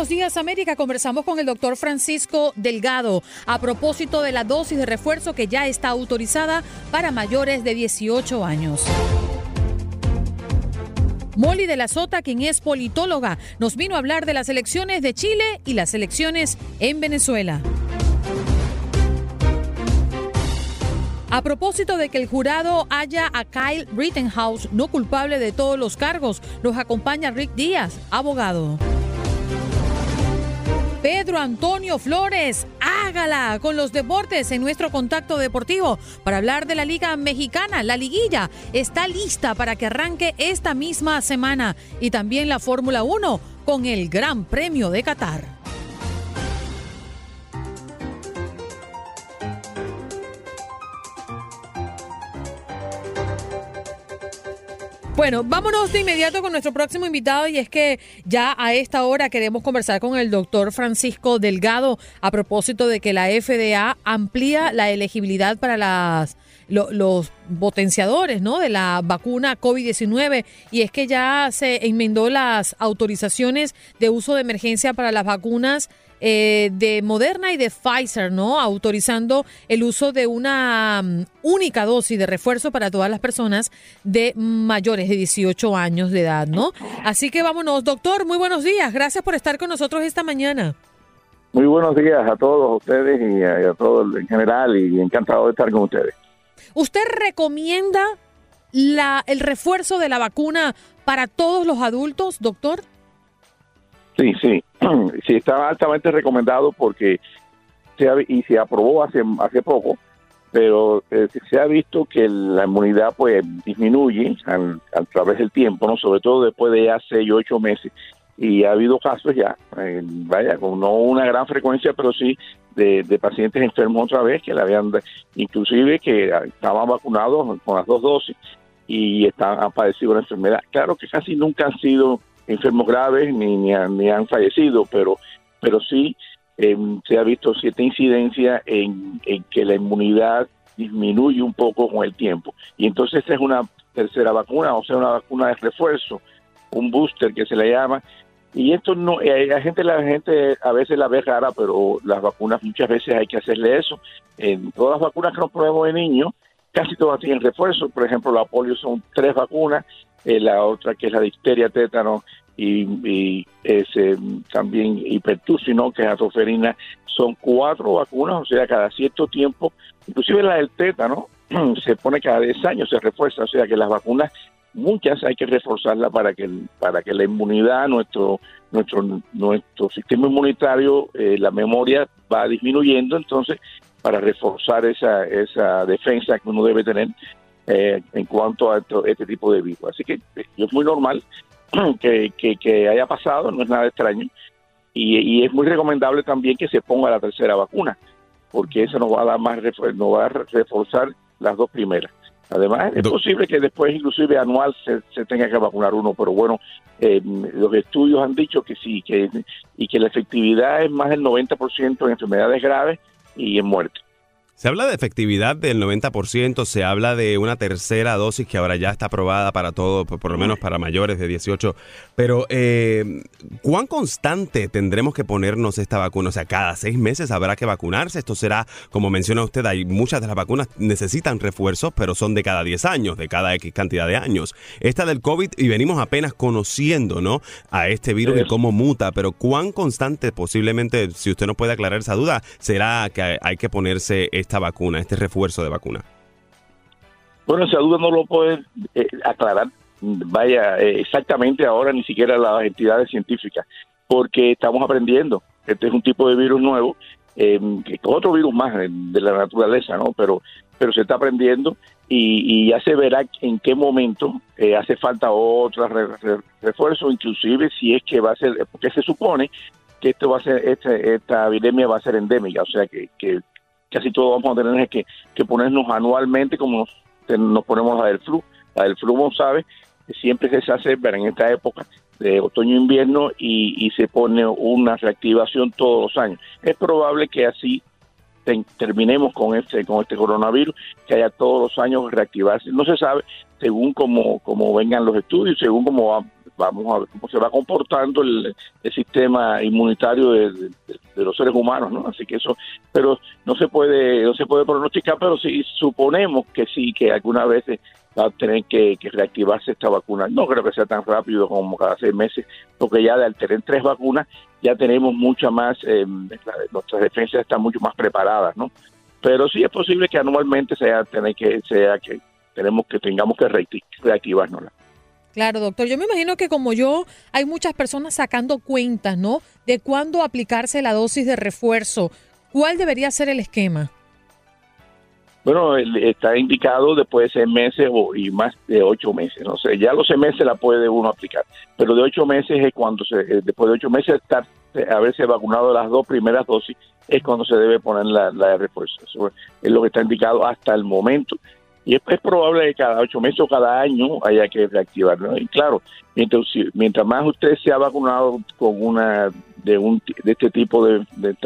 Buenos Días América conversamos con el doctor Francisco Delgado a propósito de la dosis de refuerzo que ya está autorizada para mayores de 18 años. Molly de la Sota, quien es politóloga, nos vino a hablar de las elecciones de Chile y las elecciones en Venezuela. A propósito de que el jurado haya a Kyle Rittenhouse no culpable de todos los cargos, nos acompaña Rick Díaz, abogado. Pedro Antonio Flores, hágala con los deportes en nuestro contacto deportivo para hablar de la Liga Mexicana. La liguilla está lista para que arranque esta misma semana y también la Fórmula 1 con el Gran Premio de Qatar. Bueno, vámonos de inmediato con nuestro próximo invitado y es que ya a esta hora queremos conversar con el doctor Francisco Delgado a propósito de que la FDA amplía la elegibilidad para las los potenciadores ¿no? de la vacuna COVID-19 y es que ya se enmendó las autorizaciones de uso de emergencia para las vacunas eh, de Moderna y de Pfizer, ¿no? Autorizando el uso de una mm, única dosis de refuerzo para todas las personas de mayores de 18 años de edad, ¿no? Así que vámonos, doctor, muy buenos días. Gracias por estar con nosotros esta mañana. Muy buenos días a todos ustedes y a, todos en general y encantado de estar con ustedes. ¿Usted recomienda la, el refuerzo de la vacuna para todos los adultos, doctor? Sí, sí, sí está altamente recomendado porque se y se aprobó hace hace poco, pero eh, se ha visto que la inmunidad pues disminuye a través del tiempo, no, sobre todo después de ya seis ocho meses. Y ha habido casos ya, eh, vaya, con no una gran frecuencia, pero sí de, pacientes enfermos otra vez que le habían, inclusive que estaban vacunados con las dos dosis y están, han padecido la enfermedad. Claro que casi nunca han sido enfermos graves ni, ni, han, fallecido, pero, pero sí em, se ha visto cierta incidencia en, que la inmunidad disminuye un poco con el tiempo. Y entonces esa es una tercera vacuna, o sea, una vacuna de refuerzo, un booster que se le llama. Y esto no, eh, la gente, la gente a veces la ve rara, pero las vacunas muchas veces hay que hacerle eso. En todas las vacunas que nos ponemos de niños, casi todas tienen refuerzo. Por ejemplo, la polio son tres vacunas, eh, la otra que es la difteria, tétano y, ese, también hipertucino, que es atoferina, son cuatro vacunas, o sea, cada cierto tiempo, inclusive la del tétano, se pone cada 10 años, se refuerza, o sea que las vacunas, muchas hay que reforzarlas para que, para que la inmunidad, nuestro, nuestro, nuestro sistema inmunitario, eh, la memoria va disminuyendo, entonces para reforzar esa, esa defensa que uno debe tener eh, en cuanto a este tipo de virus. Así que eh, es muy normal que, que, haya pasado, no es nada extraño. Y, es muy recomendable también que se ponga la tercera vacuna, porque eso nos va a dar más, nos va a reforzar las dos primeras. Además, es posible que después, inclusive anual, se, tenga que vacunar uno, pero bueno, eh, los estudios han dicho que sí, que, y que la efectividad es más del 90% en enfermedades graves y en muerte. Se habla de efectividad del 90%, se habla de una tercera dosis que ahora ya está aprobada para todo, por, lo menos para mayores de 18. Pero, eh, ¿cuán constante tendremos que ponernos esta vacuna? O sea, cada seis meses habrá que vacunarse. Esto será, como menciona usted, hay muchas de las vacunas necesitan refuerzos, pero son de cada 10 años, de cada X cantidad de años. Esta del COVID, y venimos apenas conociendo, ¿no? A este virus y cómo muta, pero ¿cuán constante posiblemente, si usted no puede aclarar esa duda, será que hay que ponerse esta vacuna, este refuerzo de vacuna? Bueno, esa duda no lo pueden eh, aclarar, vaya, eh, exactamente ahora ni siquiera las entidades científicas, porque estamos aprendiendo. Este es un tipo de virus nuevo, eh, otro virus más de la naturaleza, ¿no? Pero, pero se está aprendiendo y, ya se verá en qué momento hace falta otro refuerzo, inclusive si es que va a ser, porque se supone que esto va a ser, este, esta epidemia va a ser endémica, o sea que, que casi todo vamos a tener que, que ponernos anualmente como nos, ponemos la del flu. La del flu, como sabe, siempre se hace en esta época de otoño-invierno y, y, se pone una reactivación todos los años. Es probable que así terminemos con este con este coronavirus, que haya todos los años reactivarse. No se sabe según cómo, cómo vengan los estudios, según cómo va, vamos a ver cómo se va comportando el, sistema inmunitario de, los seres humanos, ¿no? Así que eso, pero no se puede, no se puede pronosticar, pero sí suponemos que sí, que algunas veces va a tener que, reactivarse esta vacuna. No creo que sea tan rápido como cada seis meses, porque ya de tener tres vacunas ya tenemos mucha más, eh, nuestras defensas están mucho más preparadas, ¿no? Pero sí es posible que anualmente sea tener que sea que tenemos que tengamos que reactivarnos. Claro, doctor. Yo me imagino que como yo, hay muchas personas sacando cuentas, ¿no? De cuándo aplicarse la dosis de refuerzo. ¿Cuál debería ser el esquema? Bueno, está indicado después de seis meses o, y más de ocho meses. No sé, ya los seis meses la puede uno aplicar, pero de ocho meses es cuando se, eh, después de ocho meses estar haberse vacunado las dos primeras dosis es cuando se debe poner la, la de refuerzo. Es lo que está indicado hasta el momento y es, probable que cada ocho meses o cada año haya que reactivarlo. Y claro, mientras, mientras más usted se ha vacunado con una de un de este tipo de, de,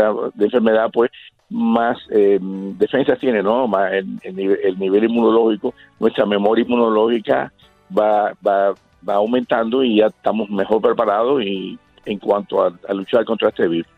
enfermedad, pues más eh, defensas tiene, ¿no? Más el, nivel, inmunológico, nuestra memoria inmunológica va, va, va aumentando y ya estamos mejor preparados y en cuanto a luchar contra este virus.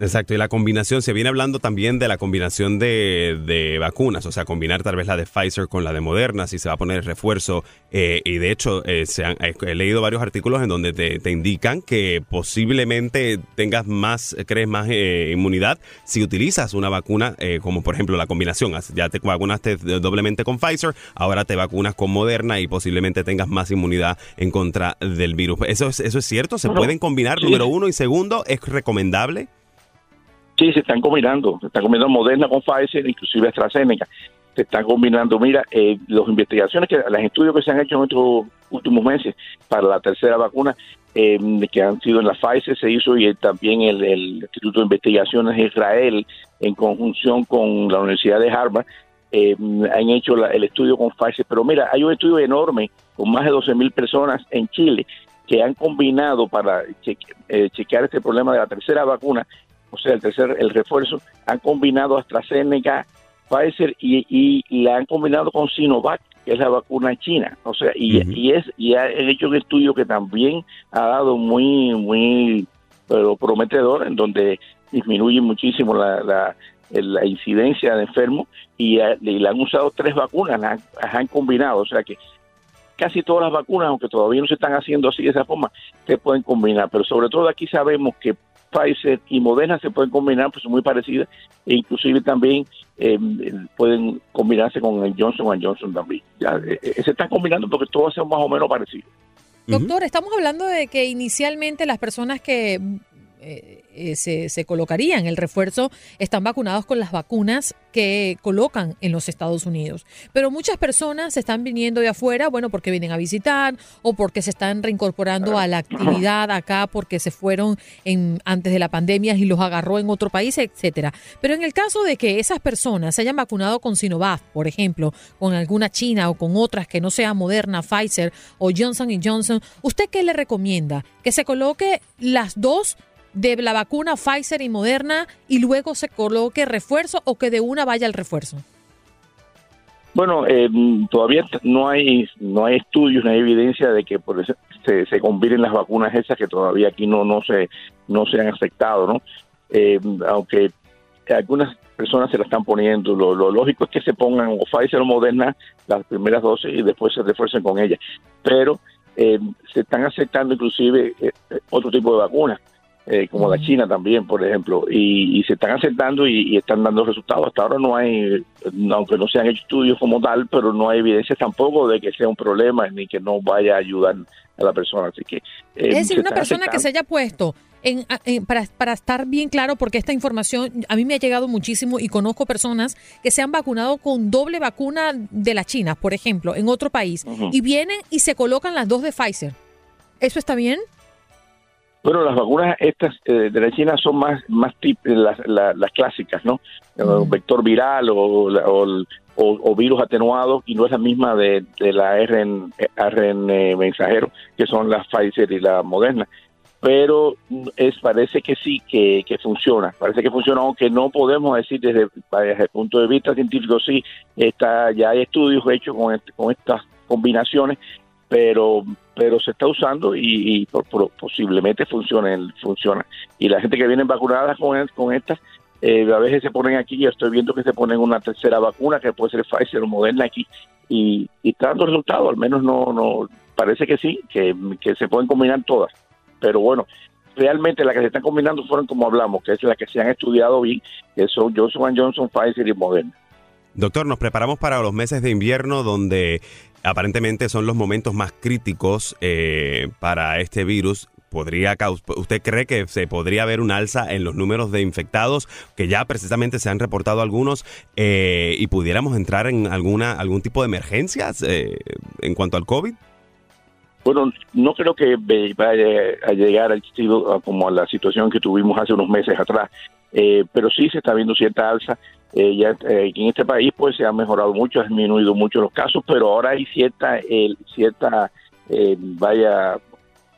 Exacto, y la combinación, se viene hablando también de la combinación de, vacunas, o sea, combinar tal vez la de Pfizer con la de Moderna, si se va a poner refuerzo, eh, y de hecho eh, se han, he leído varios artículos en donde te, indican que posiblemente tengas más, crees más eh, inmunidad si utilizas una vacuna como por ejemplo la combinación, ya te vacunaste doblemente con Pfizer, ahora te vacunas con Moderna y posiblemente tengas más inmunidad en contra del virus. ¿Eso es, eso es cierto? ¿Se pueden combinar, número uno? Y segundo, ¿es recomendable? Sí, se están combinando, se están combinando Moderna con Pfizer, inclusive AstraZeneca. Se están combinando, mira, eh, las investigaciones, que los estudios que se han hecho en estos últimos meses para la tercera vacuna, eh, que han sido en la Pfizer, se hizo y también el, Instituto de Investigaciones de Israel, en conjunción con la Universidad de Harvard, eh, han hecho el estudio con Pfizer. Pero mira, hay un estudio enorme con más de 12 mil personas en Chile que han combinado para chequear este problema de la tercera vacuna o sea, el tercer, el refuerzo, han combinado AstraZeneca, Pfizer y, la han combinado con Sinovac, que es la vacuna china. O sea, y, es y ha hecho un estudio que también ha dado muy, muy pero prometedor, en donde disminuye muchísimo la, la, incidencia de enfermos y, le han usado tres vacunas, las han, combinado. O sea que casi todas las vacunas, aunque todavía no se están haciendo así de esa forma, se pueden combinar. Pero sobre todo aquí sabemos que Pfizer y Moderna se pueden combinar, pues son muy parecidas, e inclusive también eh, pueden combinarse con el Johnson Johnson también. Ya, eh, eh, se están combinando porque todos son más o menos parecidos. Doctor, estamos hablando de que inicialmente las personas que eh, se, se, colocarían el refuerzo están vacunados con las vacunas que colocan en los Estados Unidos. Pero muchas personas están viniendo de afuera, bueno, porque vienen a visitar o porque se están reincorporando a la actividad acá porque se fueron en, antes de la pandemia y los agarró en otro país, etcétera. Pero en el caso de que esas personas se hayan vacunado con Sinovac, por ejemplo, con alguna China o con otras que no sea Moderna, Pfizer o Johnson Johnson, ¿usted qué le recomienda? ¿Que se coloque las dos de la vacuna Pfizer y Moderna y luego se coloque refuerzo o que de una vaya el refuerzo? Bueno, eh, todavía no hay no hay estudios, no hay evidencia de que por eso se, se combinen las vacunas esas que todavía aquí no no se no se han afectado, ¿no? Eh, aunque algunas personas se la están poniendo, lo, lógico es que se pongan o Pfizer o Moderna las primeras dosis y después se refuercen con ellas, pero eh, se están aceptando inclusive otro tipo de vacunas eh, como la China también, por ejemplo, y, se están aceptando y, están dando resultados. Hasta ahora no hay, aunque no se han hecho estudios como tal, pero no hay evidencia tampoco de que sea un problema ni que no vaya a ayudar a la persona. Así que, eh, es decir, una persona que se haya puesto en, para, para, estar bien claro, porque esta información a mí me ha llegado muchísimo y conozco personas que se han vacunado con doble vacuna de la China, por ejemplo, en otro país, y vienen y se colocan las dos de Pfizer. ¿Eso está bien? Bueno, las vacunas estas eh, de la China son más más las, las, clásicas, ¿no? vector viral o, o, virus atenuado y no es la misma de, la RN, RN mensajero, que son las Pfizer y la Moderna. Pero es parece que sí, que, que funciona. Parece que funciona, aunque no podemos decir desde, desde el punto de vista científico, sí, está, ya hay estudios hechos con, con estas combinaciones pero pero se está usando y, posiblemente funcione, funciona. Y la gente que viene vacunada con, con estas, eh, a veces se ponen aquí, yo estoy viendo que se ponen una tercera vacuna, que puede ser Pfizer o Moderna aquí, y, está dando resultados, al menos no, no parece que sí, que, se pueden combinar todas. Pero bueno, realmente las que se están combinando fueron como hablamos, que es la que se han estudiado bien, que son Johnson Johnson, Pfizer y Moderna. Doctor, nos preparamos para los meses de invierno donde aparentemente son los momentos más críticos eh, para este virus. ¿Podría ¿Usted cree que se podría ver un alza en los números de infectados, que ya precisamente se han reportado algunos, eh, y pudiéramos entrar en alguna algún tipo de emergencias eh, en cuanto al COVID? Bueno, no creo que vaya a llegar al como a la situación que tuvimos hace unos meses atrás, pero sí se está viendo cierta alza eh, ya eh, en este país pues se ha mejorado mucho, ha disminuido mucho los casos, pero ahora hay cierta, cierta eh, vaya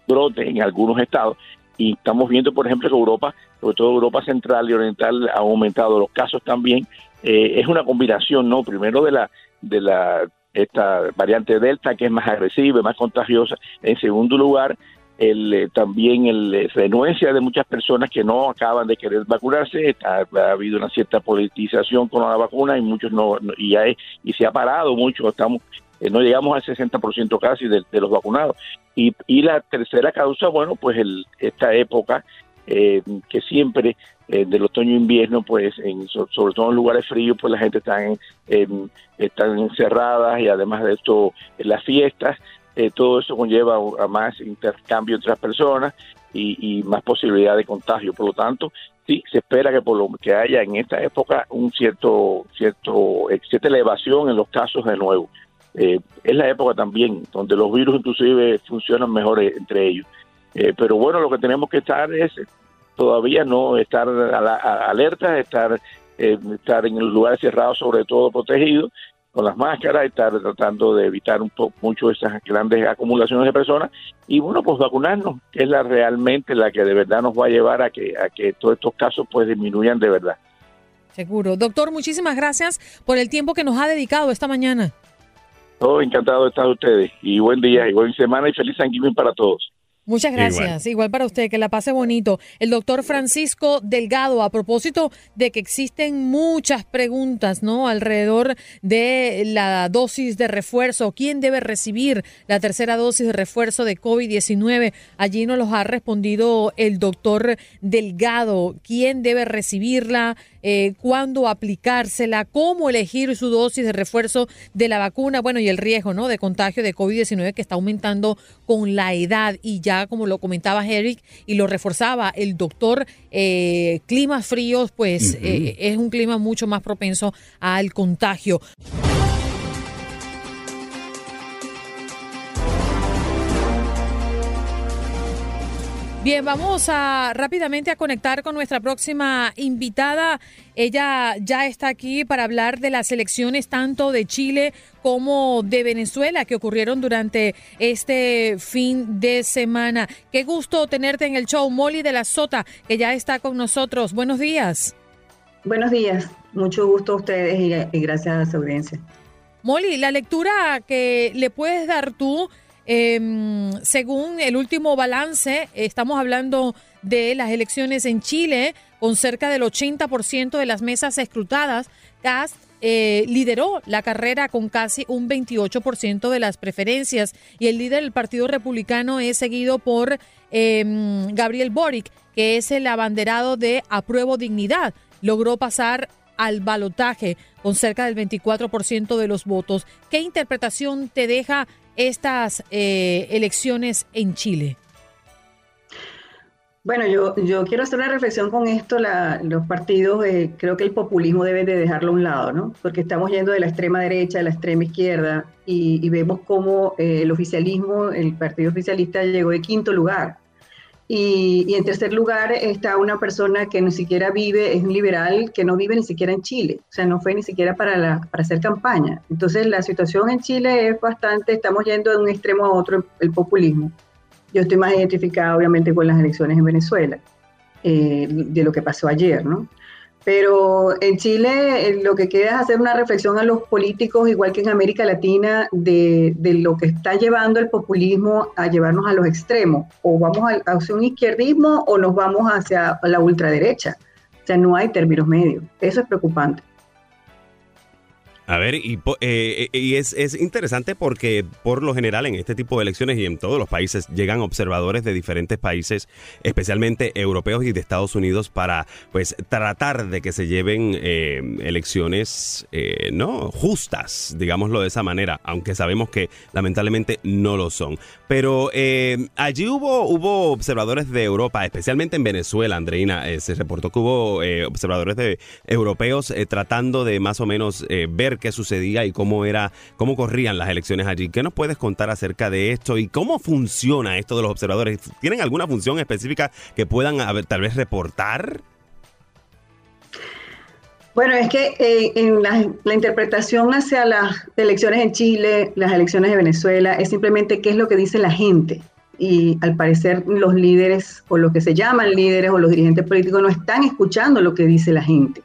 brote en algunos estados y estamos viendo por ejemplo que Europa, sobre todo Europa Central y Oriental, ha aumentado los casos también. es una combinación, ¿no? Primero de la de la esta variante Delta que es más agresiva, más contagiosa. En segundo lugar, el, eh, también el, eh, renuencia de muchas personas que no acaban de querer vacunarse, ha, habido una cierta politización con la vacuna y muchos no, y, hay, y se ha parado mucho, estamos eh, no llegamos al 60% casi de, los vacunados. Y, y la tercera causa, bueno, pues el, esta época que siempre del otoño-invierno, pues en, sobre todo en lugares fríos, pues la gente está en, están encerradas y además de esto, las fiestas, eh, todo eso conlleva a más intercambio entre las personas y, más posibilidad de contagio. Por lo tanto, sí, se espera que por lo que haya en esta época un cierto, cierto, eh, cierta elevación en los casos de nuevo. Eh, es la época también donde los virus inclusive funcionan mejor entre ellos. pero bueno, lo que tenemos que estar es todavía no estar alerta, estar, estar en lugares cerrados, sobre todo protegidos, con las máscaras, y estar tratando de evitar un poco mucho esas grandes acumulaciones de personas y bueno, pues vacunarnos, que es la realmente la que de verdad nos va a llevar a que a que todos estos casos pues disminuyan de verdad. Seguro. Doctor, muchísimas gracias por el tiempo que nos ha dedicado esta mañana. Todo encantado de estar ustedes y buen día y buena semana y feliz Thanksgiving para todos. Muchas gracias. Igual. para usted, que la pase bonito. El doctor Francisco Delgado, a propósito de que existen muchas preguntas, ¿no? Alrededor de la dosis de refuerzo, quién debe recibir la tercera dosis de refuerzo de COVID-19. Allí nos los ha respondido el doctor Delgado. ¿Quién debe recibirla? Eh, cuándo aplicársela, cómo elegir su dosis de refuerzo de la vacuna, bueno, y el riesgo ¿no? de contagio de COVID-19 que está aumentando con la edad. Y ya como lo comentaba Eric y lo reforzaba el doctor, eh, climas fríos, pues eh, es un clima mucho más propenso al contagio. Bien, vamos a rápidamente a conectar con nuestra próxima invitada. Ella ya está aquí para hablar de las elecciones tanto de Chile como de Venezuela que ocurrieron durante este fin de semana. Qué gusto tenerte en el show, Molly de la Sota, que ya está con nosotros. Buenos días. Buenos días, mucho gusto a ustedes y, gracias a su audiencia. Molly, la lectura que le puedes dar tú Em, según el último balance, estamos hablando de las elecciones en Chile, con cerca del 80% de las mesas escrutadas. Cast eh, lideró la carrera con casi un 28% de las preferencias y el líder del Partido Republicano es seguido por em, Gabriel Boric, que es el abanderado de Apruebo Dignidad. Logró pasar al balotaje con cerca del 24% de los votos. ¿Qué interpretación te deja estas eh, elecciones en Chile? Bueno, yo, yo quiero hacer una reflexión con esto. los partidos, eh, creo que el populismo debe de dejarlo a un lado, ¿no? Porque estamos yendo de la extrema derecha a la extrema izquierda y, vemos cómo eh, el oficialismo, el partido oficialista llegó de quinto lugar y, en tercer lugar está una persona que ni siquiera vive, es un liberal que no vive ni siquiera en Chile, o sea, no fue ni siquiera para, la, para hacer campaña. Entonces la situación en Chile es bastante, estamos yendo de un extremo a otro el populismo. Yo estoy más identificada obviamente con las elecciones en Venezuela, eh, de lo que pasó ayer, ¿no? Pero en Chile eh, lo que queda es hacer una reflexión a los políticos, igual que en América Latina, de, lo que está llevando el populismo a llevarnos a los extremos. O vamos hacia un izquierdismo o nos vamos hacia la ultraderecha. O sea, no hay términos medios. Eso es preocupante. A ver, y, eh, eh, y es, es, interesante porque por lo general en este tipo de elecciones y en todos los países llegan observadores de diferentes países, especialmente europeos y de Estados Unidos, para pues tratar de que se lleven eh, elecciones no justas, digámoslo de esa manera, aunque sabemos que lamentablemente no lo son. Pero allí hubo, hubo observadores de Europa, especialmente en Venezuela, Andreina, se reportó que hubo observadores de europeos tratando de más o menos ver qué sucedía y cómo era, cómo corrían las elecciones allí. ¿Qué nos puedes contar acerca de esto y cómo funciona esto de los observadores? ¿Tienen alguna función específica que puedan tal vez reportar? Bueno, es que eh, en la, la, interpretación hacia las elecciones en Chile, las elecciones de Venezuela, es simplemente qué es lo que dice la gente. Y al parecer los líderes o lo que se llaman líderes o los dirigentes políticos no están escuchando lo que dice la gente.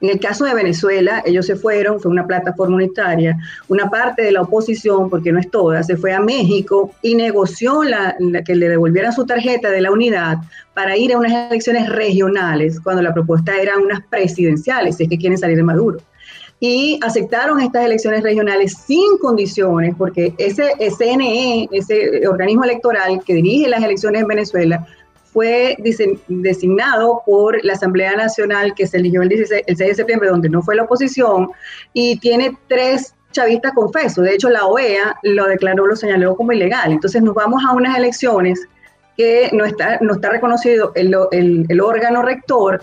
En el caso de Venezuela, ellos se fueron, fue una plataforma unitaria, una parte de la oposición, porque no es toda, se fue a México y negoció la, que le devolvieran su tarjeta de la unidad para ir a unas elecciones regionales, cuando la propuesta era unas presidenciales, si es que quieren salir de Maduro. Y aceptaron estas elecciones regionales sin condiciones, porque ese CNE, ese organismo electoral que dirige las elecciones en Venezuela, fue designado por la Asamblea Nacional que se eligió el, 16, el 6 de septiembre, donde no fue la oposición, y tiene tres chavistas confesos. De hecho, la OEA lo declaró, lo señaló como ilegal. Entonces nos vamos a unas elecciones que no está, no está reconocido el, el, órgano rector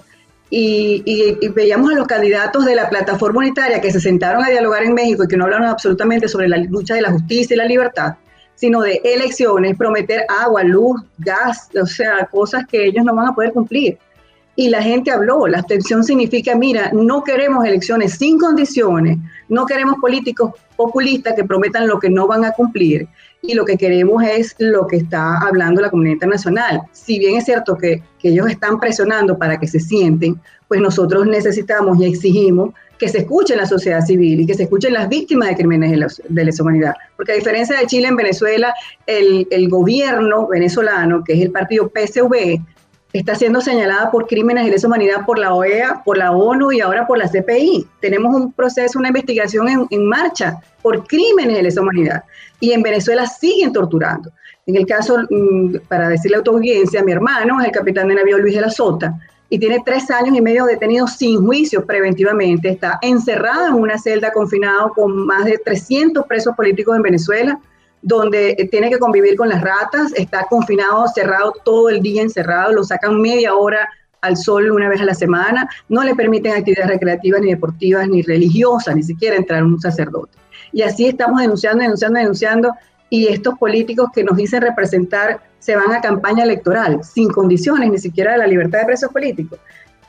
y, y, veíamos a los candidatos de la plataforma unitaria que se sentaron a dialogar en México y que no hablaron absolutamente sobre la lucha de la justicia y la libertad sino de elecciones, prometer agua, luz, gas, o sea, cosas que ellos no van a poder cumplir. Y la gente habló, la abstención significa, mira, no queremos elecciones sin condiciones, no queremos políticos populistas que prometan lo que no van a cumplir y lo que queremos es lo que está hablando la comunidad internacional. Si bien es cierto que, que ellos están presionando para que se sienten, pues nosotros necesitamos y exigimos que se escuche la sociedad civil y que se escuchen las víctimas de crímenes de, lesa humanidad. Porque a diferencia de Chile, en Venezuela, el, el, gobierno venezolano, que es el partido PSV, está siendo señalada por crímenes de lesa humanidad por la OEA, por la ONU y ahora por la CPI. Tenemos un proceso, una investigación en, en marcha por crímenes de lesa humanidad. Y en Venezuela siguen torturando. En el caso, mm, para decirle a la audiencia, mi hermano es el capitán de navío Luis de la Sota, y tiene tres años y medio detenido sin juicio preventivamente. Está encerrado en una celda confinado con más de 300 presos políticos en Venezuela, donde tiene que convivir con las ratas, está confinado, cerrado todo el día, encerrado, lo sacan media hora al sol una vez a la semana, no le permiten actividades recreativas ni deportivas ni religiosas, ni siquiera entrar un sacerdote. Y así estamos denunciando, denunciando, denunciando, y estos políticos que nos dicen representar se van a campaña electoral sin condiciones ni siquiera de la libertad de presos políticos.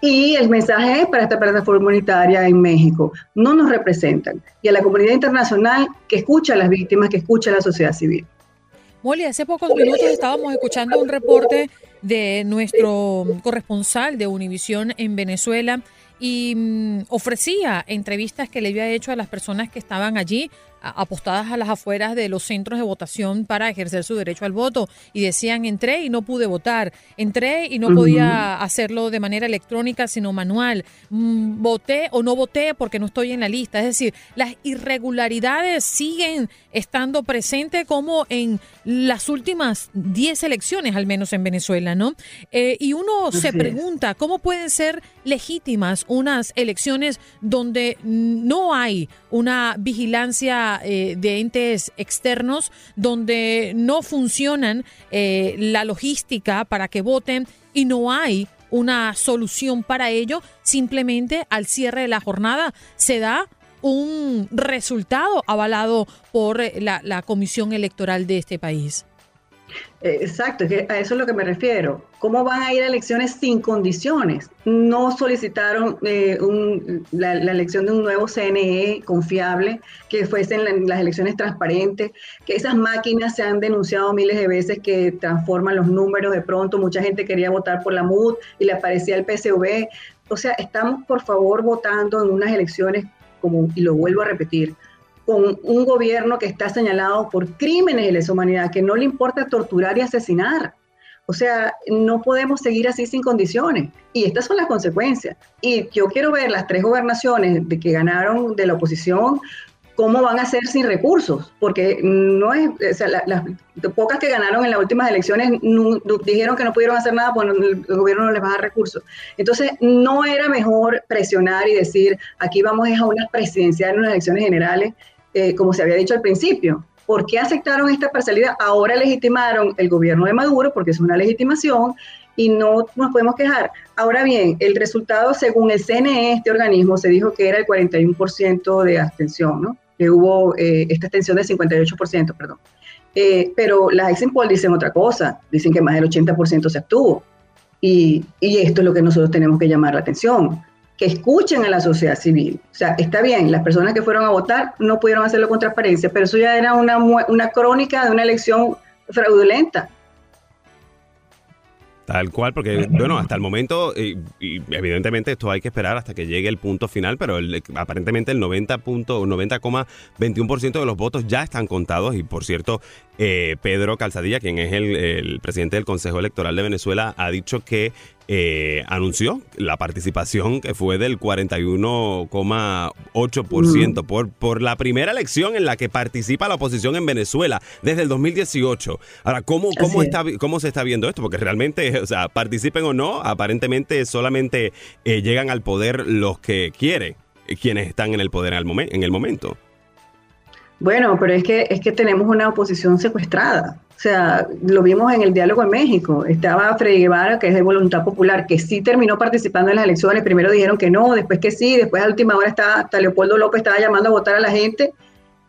Y el mensaje es para esta plataforma unitaria en México, no nos representan. Y a la comunidad internacional que escucha a las víctimas, que escucha a la sociedad civil. Molly, hace pocos minutos estábamos escuchando un reporte de nuestro corresponsal de Univisión en Venezuela y mm, ofrecía entrevistas que le había hecho a las personas que estaban allí apostadas a las afueras de los centros de votación para ejercer su derecho al voto y decían entré y no pude votar, entré y no podía hacerlo de manera electrónica sino manual, mm, voté o no voté porque no estoy en la lista, es decir, las irregularidades siguen estando presentes como en las últimas 10 elecciones, al menos en Venezuela, ¿no? Eh, y uno se pregunta, ¿cómo pueden ser legítimas unas elecciones donde no hay una vigilancia eh, de entes externos, donde no funcionan eh, la logística para que voten y no hay una solución para ello, simplemente al cierre de la jornada se da un resultado avalado por la, la Comisión Electoral de este país. Eh, exacto, a eso es lo que me refiero. ¿Cómo van a ir a elecciones sin condiciones? No solicitaron eh, la, elección de un nuevo CNE confiable, que fuesen las elecciones transparentes, que esas máquinas se han denunciado miles de veces que transforman los números de pronto. Mucha gente quería votar por la MUD y le aparecía el PSV. O sea, estamos por favor votando en unas elecciones como, y lo vuelvo a repetir, con un gobierno que está señalado por crímenes de lesa humanidad, que no le importa torturar y asesinar. O sea, no podemos seguir así sin condiciones. Y estas son las consecuencias. Y yo quiero ver las tres gobernaciones de que ganaron de la oposición, cómo van a ser sin recursos, porque no es, o sea, las pocas que ganaron en las últimas elecciones dijeron que no pudieron hacer nada porque el gobierno no les va a dar recursos. Entonces, no era mejor presionar y decir, aquí vamos a unas presidenciales, unas elecciones generales, eh, como se había dicho al principio. ¿Por qué aceptaron esta parcialidad? Ahora legitimaron el gobierno de Maduro, porque es una legitimación, y no nos podemos quejar. Ahora bien, el resultado, según el CNE, este organismo, se dijo que era el 41% de abstención, ¿no? Que hubo eh, esta abstención del 58%, perdón. Eh, pero las exim dicen otra cosa, dicen que más del 80% se abstuvo. Y, y esto es lo que nosotros tenemos que llamar la atención que escuchen a la sociedad civil. O sea, está bien, las personas que fueron a votar no pudieron hacerlo con transparencia, pero eso ya era una, una crónica de una elección fraudulenta. Tal cual, porque bueno, hasta el momento, y, evidentemente esto hay que esperar hasta que llegue el punto final, pero aparentemente el 90.21% de los votos ya están contados y por cierto, eh, Pedro Calzadilla, quien es el, presidente del Consejo Electoral de Venezuela, ha dicho que eh, anunció la participación que fue del 41,8% por, por la primera elección en la que participa la oposición en Venezuela desde el 2018. Ahora, ¿cómo, cómo, está, cómo se está viendo esto? Porque realmente, o sea, participen o no, aparentemente solamente eh, llegan al poder los que quieren, quienes están en el poder en el momento. Bueno, pero es que, es que tenemos una oposición secuestrada. O sea, lo vimos en el diálogo en México. Estaba Freddy Guevara, que es de Voluntad Popular, que sí terminó participando en las elecciones. Primero dijeron que no, después que sí, después a última hora está, hasta Leopoldo López estaba llamando a votar a la gente.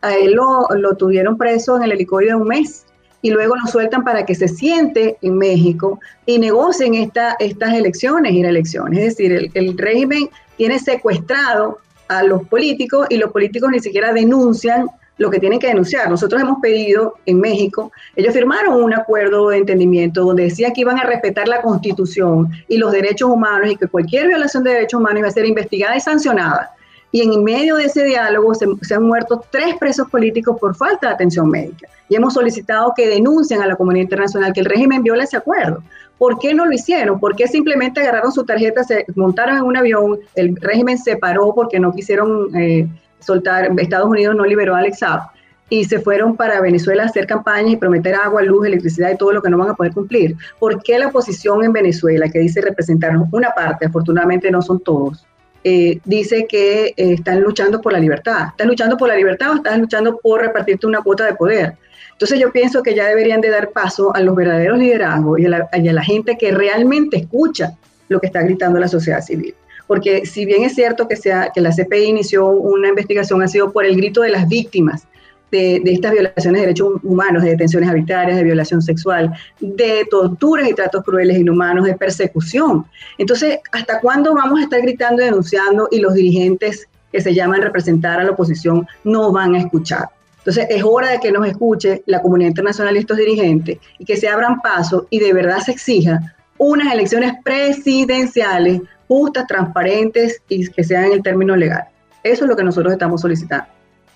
A él lo, lo tuvieron preso en el helicoide de un mes y luego lo sueltan para que se siente en México y negocien esta, estas elecciones y elecciones. Es decir, el régimen tiene secuestrado a los políticos y los políticos ni siquiera denuncian lo que tienen que denunciar. Nosotros hemos pedido en México, ellos firmaron un acuerdo de entendimiento donde decía que iban a respetar la constitución y los derechos humanos y que cualquier violación de derechos humanos iba a ser investigada y sancionada. Y en medio de ese diálogo se, han muerto tres presos políticos por falta de atención médica. Y hemos solicitado que denuncien a la comunidad internacional que el régimen viola ese acuerdo. ¿Por qué no lo hicieron? ¿Por qué simplemente agarraron su tarjeta, se montaron en un avión, el régimen se paró porque no quisieron... Eh, soltar, Estados Unidos no liberó a Alex y se fueron para Venezuela a hacer campañas y prometer agua, luz, electricidad y todo lo que no van a poder cumplir. ¿Por qué la oposición en Venezuela, que dice representar una parte, afortunadamente no son todos, eh, dice que eh, están luchando por la libertad? ¿Estás luchando por la libertad o estás luchando por repartirte una cuota de poder? Entonces yo pienso que ya deberían de dar paso a los verdaderos liderazgos y a la, y a la gente que realmente escucha lo que está gritando la sociedad civil porque si bien es cierto que, sea, que la CPI inició una investigación, ha sido por el grito de las víctimas, de, estas violaciones de derechos humanos, de detenciones arbitrarias, de violación sexual, de torturas y tratos crueles, inhumanos, de persecución. Entonces, ¿hasta cuándo vamos a estar gritando y denunciando y los dirigentes que se llaman representar a la oposición no van a escuchar? Entonces, es hora de que nos escuche la comunidad internacional y estos dirigentes y que se abran paso y de verdad se exija unas elecciones presidenciales justas, transparentes y que sean en el término legal. Eso es lo que nosotros estamos solicitando.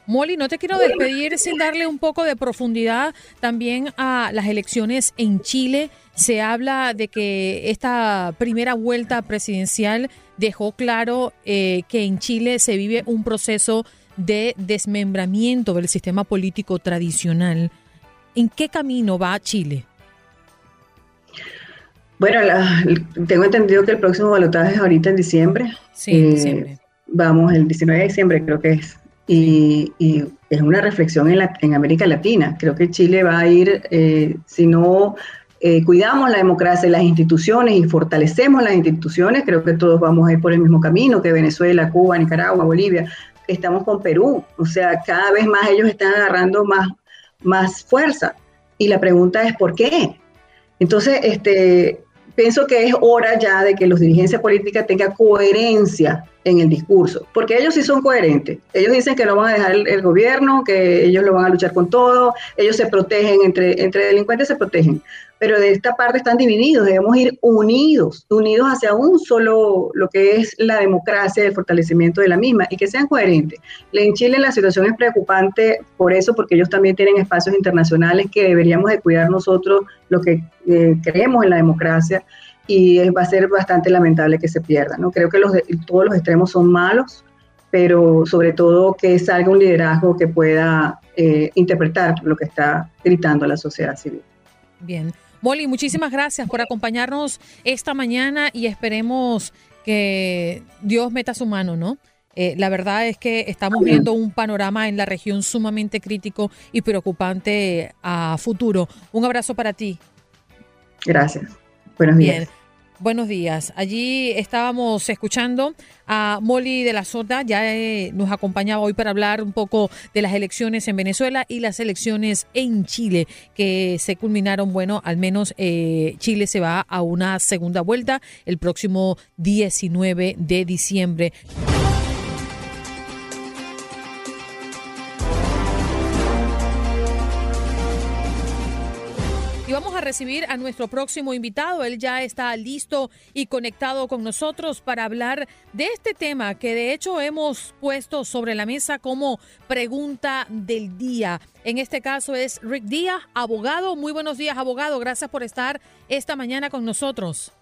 Molly, no te quiero despedir sin darle un poco de profundidad también a las elecciones en Chile. Se habla de que esta primera vuelta presidencial dejó claro eh, que en Chile se vive un proceso de desmembramiento del sistema político tradicional. ¿En qué camino va Chile? Bueno, tengo entendido que el próximo balotaje es ahorita en diciembre. Sí, en diciembre. Vamos, el 19 de diciembre creo que es y, es una reflexión en, la, en, América Latina. Creo que Chile va a ir, eh, si no eh, cuidamos la democracia y las instituciones y fortalecemos las instituciones, creo que todos vamos a ir por el mismo camino que Venezuela, Cuba, Nicaragua, Bolivia. Estamos con Perú, o sea, cada vez más ellos están agarrando más, más fuerza. Y la pregunta es, ¿por qué? Entonces, este, pienso que es hora ya de que los dirigencias políticas tengan coherencia en el discurso, porque ellos sí son coherentes. Ellos dicen que no van a dejar el, gobierno, que ellos lo van a luchar con todo, ellos se protegen, entre, entre delincuentes se protegen, pero de esta parte están divididos, debemos ir unidos, unidos hacia un solo, lo que es la democracia, el fortalecimiento de la misma, y que sean coherentes. En Chile la situación es preocupante por eso, porque ellos también tienen espacios internacionales que deberíamos de cuidar nosotros, lo que eh, creemos en la democracia, y va a ser bastante lamentable que se pierda. ¿no? Creo que los todos los extremos son malos, pero sobre todo que salga un liderazgo que pueda eh, interpretar lo que está gritando la sociedad civil. Bien. Molly, muchísimas gracias por acompañarnos esta mañana y esperemos que Dios meta su mano, ¿no? Eh, la verdad es que estamos viendo un panorama en la región sumamente crítico y preocupante a futuro. Un abrazo para ti. Gracias. Buenos días. Buenos días. Allí estábamos escuchando a Molly de la Sorda, ya eh, nos acompañaba hoy para hablar un poco de las elecciones en Venezuela y las elecciones en Chile, que se culminaron, bueno, al menos eh, Chile se va a una segunda vuelta el próximo 19 de diciembre. Vamos a recibir a nuestro próximo invitado. Él ya está listo y conectado con nosotros para hablar de este tema que de hecho hemos puesto sobre la mesa como pregunta del día. En este caso es Rick Díaz, abogado. Muy buenos días, abogado. Gracias por estar esta mañana con nosotros.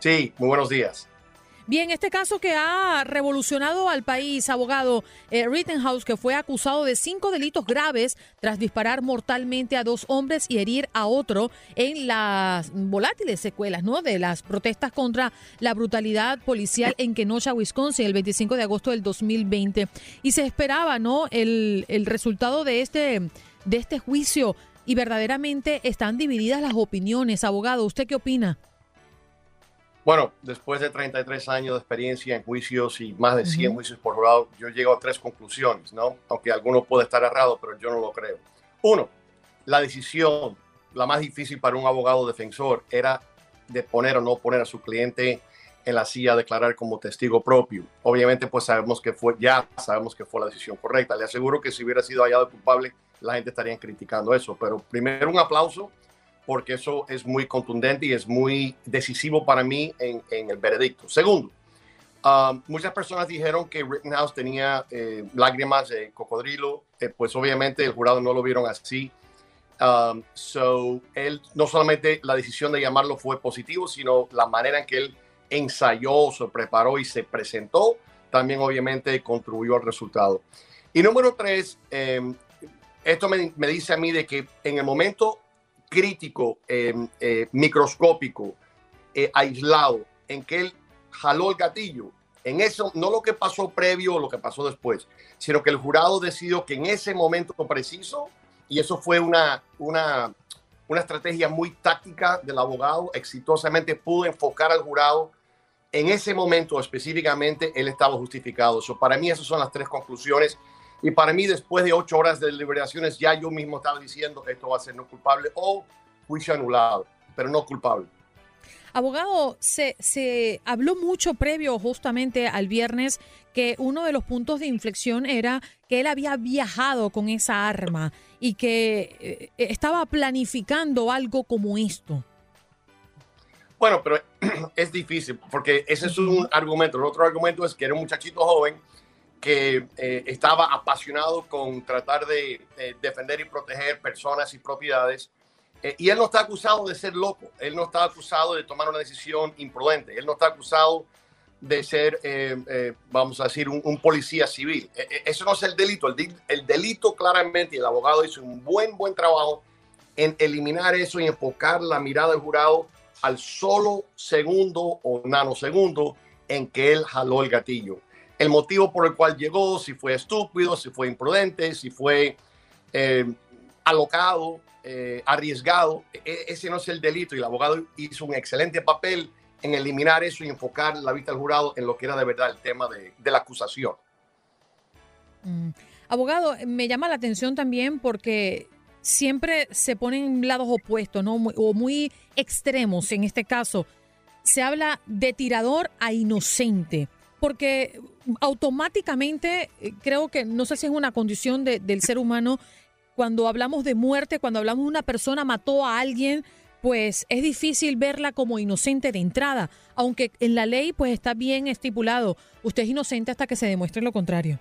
Sí, muy buenos días. Bien, este caso que ha revolucionado al país, abogado eh, Rittenhouse, que fue acusado de cinco delitos graves tras disparar mortalmente a dos hombres y herir a otro en las volátiles secuelas ¿no? de las protestas contra la brutalidad policial en Kenosha, Wisconsin, el 25 de agosto del 2020. Y se esperaba ¿no? el, el resultado de este, de este juicio y verdaderamente están divididas las opiniones. Abogado, ¿usted qué opina? Bueno, después de 33 años de experiencia en juicios y más de 100 juicios por jurado, yo llego a tres conclusiones, ¿no? Aunque alguno puede estar errado, pero yo no lo creo. Uno, la decisión, la más difícil para un abogado defensor, era de poner o no poner a su cliente en la silla a declarar como testigo propio. Obviamente, pues sabemos que fue, ya sabemos que fue la decisión correcta. Le aseguro que si hubiera sido hallado culpable, la gente estaría criticando eso. Pero primero un aplauso porque eso es muy contundente y es muy decisivo para mí en, el veredicto. Segundo, um, muchas personas dijeron que Rittenhouse tenía eh, lágrimas de cocodrilo, eh, pues obviamente el jurado no lo vieron así. Um, so, él no solamente la decisión de llamarlo fue positivo, sino la manera en que él ensayó, se preparó y se presentó, también obviamente contribuyó al resultado. Y número tres, em, esto me, me, dice a mí de que en el momento crítico, em, eh, microscópico, eh, aislado, en que él jaló el gatillo. En eso, no lo que pasó previo o lo que pasó después, sino que el jurado decidió que en ese momento preciso, y eso fue una, una, una estrategia muy táctica del abogado, exitosamente pudo enfocar al jurado. En ese momento específicamente, él estaba justificado. Eso, para mí, esas son las tres conclusiones Y para mí, después de ocho horas de deliberaciones, ya yo mismo estaba diciendo esto va a ser no culpable o juicio anulado, pero no culpable. Abogado, se, se habló mucho previo justamente al viernes que uno de los puntos de inflexión era que él había viajado con esa arma y que eh, estaba planificando algo como esto. Bueno, pero es difícil porque ese es un argumento. El otro argumento es que era un muchachito joven que eh, estaba apasionado con tratar de eh, defender y proteger personas y propiedades eh, y él no está acusado de ser loco, él no está acusado de tomar una decisión imprudente, él no está acusado de ser, vamos a decir, un, policía civil. eso no es el delito. El, el, delito claramente, y el abogado hizo un buen, buen trabajo en eliminar eso y enfocar la mirada del jurado al solo segundo o nanosegundo en que él jaló el gatillo. El motivo por el cual llegó, si fue estúpido, si fue imprudente, si fue alocado, eh, arriesgado, e, e, ese no es el delito y el abogado hizo un excelente papel en eliminar eso y enfocar la vista del jurado en lo que era de verdad el tema de, la acusación. Mm. Abogado, me llama la atención también porque siempre se ponen lados opuestos, ¿no? o muy extremos en este caso. Se habla de tirador a inocente, porque automáticamente eh, creo que, no sé si es una condición del ser humano, cuando hablamos de muerte, cuando hablamos de una persona mató a alguien, pues es difícil verla como inocente de entrada, aunque en la ley pues está bien estipulado, usted es inocente hasta que se demuestre lo contrario.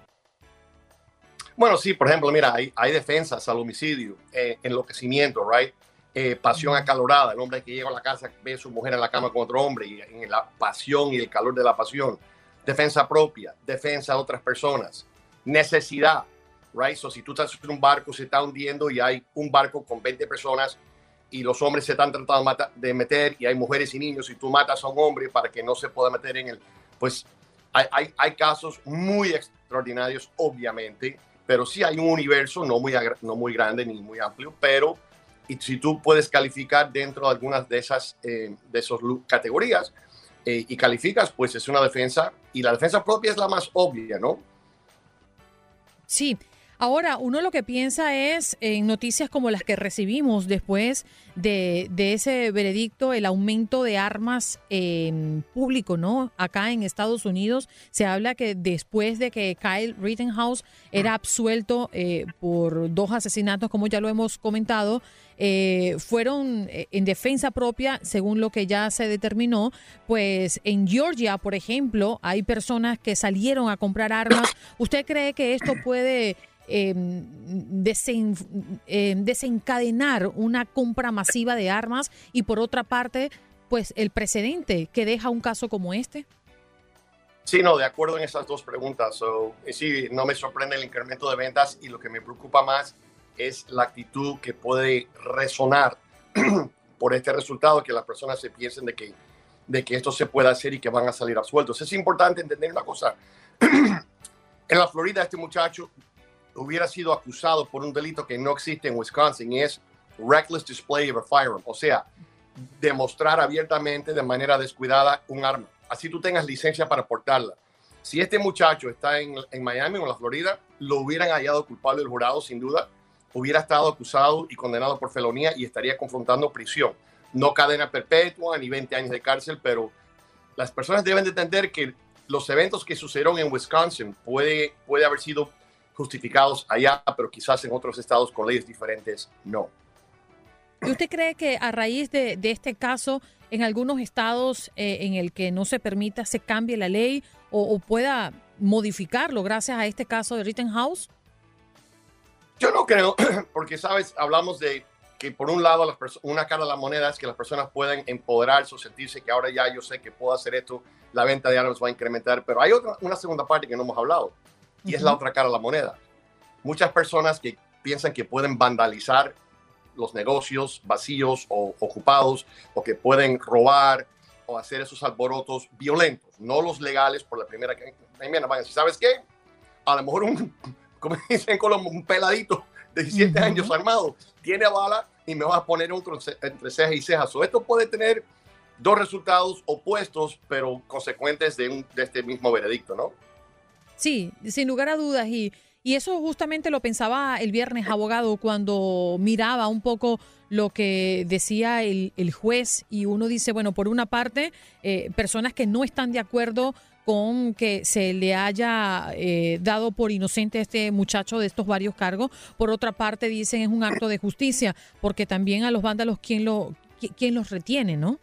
Bueno, sí, por ejemplo, mira, hay, defensas al homicidio, eh, enloquecimiento, right? Eh, pasión acalorada, el hombre que llega a la casa ve a su mujer en la cama con otro hombre y en la pasión y el calor de la pasión, defensa propia, defensa de otras personas, necesidad, right? So, si tú estás en un barco, se está hundiendo y hay un barco con 20 personas y los hombres se están tratando de meter y hay mujeres y niños y tú matas a un hombre para que no se pueda meter en el, pues hay, hay, hay casos muy extraordinarios, obviamente, pero sí hay un universo no muy, no muy grande ni muy amplio, pero y si tú puedes calificar dentro de algunas de esas, eh, de esas categorías eh, y calificas, pues es una defensa y la defensa propia es la más obvia, ¿no? Sí, Ahora, uno lo que piensa es en noticias como las que recibimos después de, ese veredicto, el aumento de armas en público, ¿no? Acá en Estados Unidos se habla que después de que Kyle Rittenhouse era absuelto eh, por dos asesinatos, como ya lo hemos comentado, eh, fueron eh, en defensa propia, según lo que ya se determinó, pues en Georgia, por ejemplo, hay personas que salieron a comprar armas. ¿Usted cree que esto puede Em, em, desencadenar una compra masiva de armas y por otra parte, pues el precedente que deja un caso como este? Sí, no, de acuerdo en esas dos preguntas. So, sí, no me sorprende el incremento de ventas y lo que me preocupa más es la actitud que puede resonar por este resultado, que las personas se piensen de que, de que esto se puede hacer y que van a salir absueltos. Es importante entender una cosa. en la Florida, este muchacho hubiera sido acusado por un delito que no existe en Wisconsin y es reckless display of a firearm, o sea, demostrar abiertamente de manera descuidada un arma. Así tú tengas licencia para portarla. Si este muchacho está en, Miami o en la Florida, lo hubieran hallado culpable del jurado, sin duda, hubiera estado acusado y condenado por felonía y estaría confrontando prisión. No cadena perpetua ni 20 años de cárcel, pero las personas deben de entender que los eventos que sucedieron en Wisconsin puede, puede haber sido justificados allá, pero quizás en otros estados con leyes diferentes no. ¿Y usted cree que a raíz de, este caso, en algunos estados eh, en el que no se permita, se cambie la ley o, pueda modificarlo gracias a este caso de Rittenhouse? Yo no creo, porque sabes, hablamos de que por un lado las una cara de la moneda es que las personas pueden empoderarse o sentirse que ahora ya yo sé que puedo hacer esto, la venta de armas va a incrementar, pero hay otra, una segunda parte que no hemos hablado y es la otra cara de la moneda. Muchas personas que piensan que pueden vandalizar los negocios vacíos o ocupados o que pueden robar o hacer esos alborotos violentos, no los legales por la primera que van a decir, ¿sabes qué? A lo mejor un, como dicen Colombia, un peladito de 17 años armado tiene bala y me va a poner otro entre cejas y cejas. O esto puede tener dos resultados opuestos, pero consecuentes de, un, de este mismo veredicto, ¿no? Sí, sin lugar a dudas. Y, Y eso justamente lo pensaba el viernes, abogado, cuando miraba un poco lo que decía el, el juez y uno dice, bueno, por una parte, eh, personas que no están de acuerdo con que se le haya eh, dado por inocente a este muchacho de estos varios cargos. Por otra parte, dicen es un acto de justicia, porque también a los vándalos, ¿quién, lo, quién los retiene, no?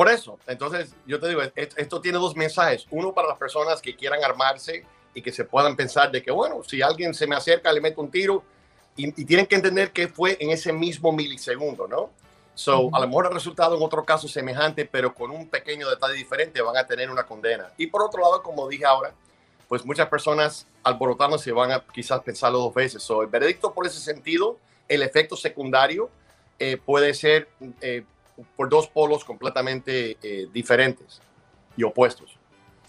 Por eso, entonces yo te digo, esto tiene dos mensajes. Uno para las personas que quieran armarse y que se puedan pensar de que, bueno, si alguien se me acerca, le meto un tiro y, tienen que entender que fue en ese mismo milisegundo, ¿no? So, a lo mejor el resultado en otro caso semejante, pero con un pequeño detalle diferente, van a tener una condena. Y por otro lado, como dije ahora, pues muchas personas alborotándose van a quizás pensarlo dos veces. So, el veredicto por ese sentido, el efecto secundario eh, puede ser eh, por dos polos completamente eh, diferentes y opuestos.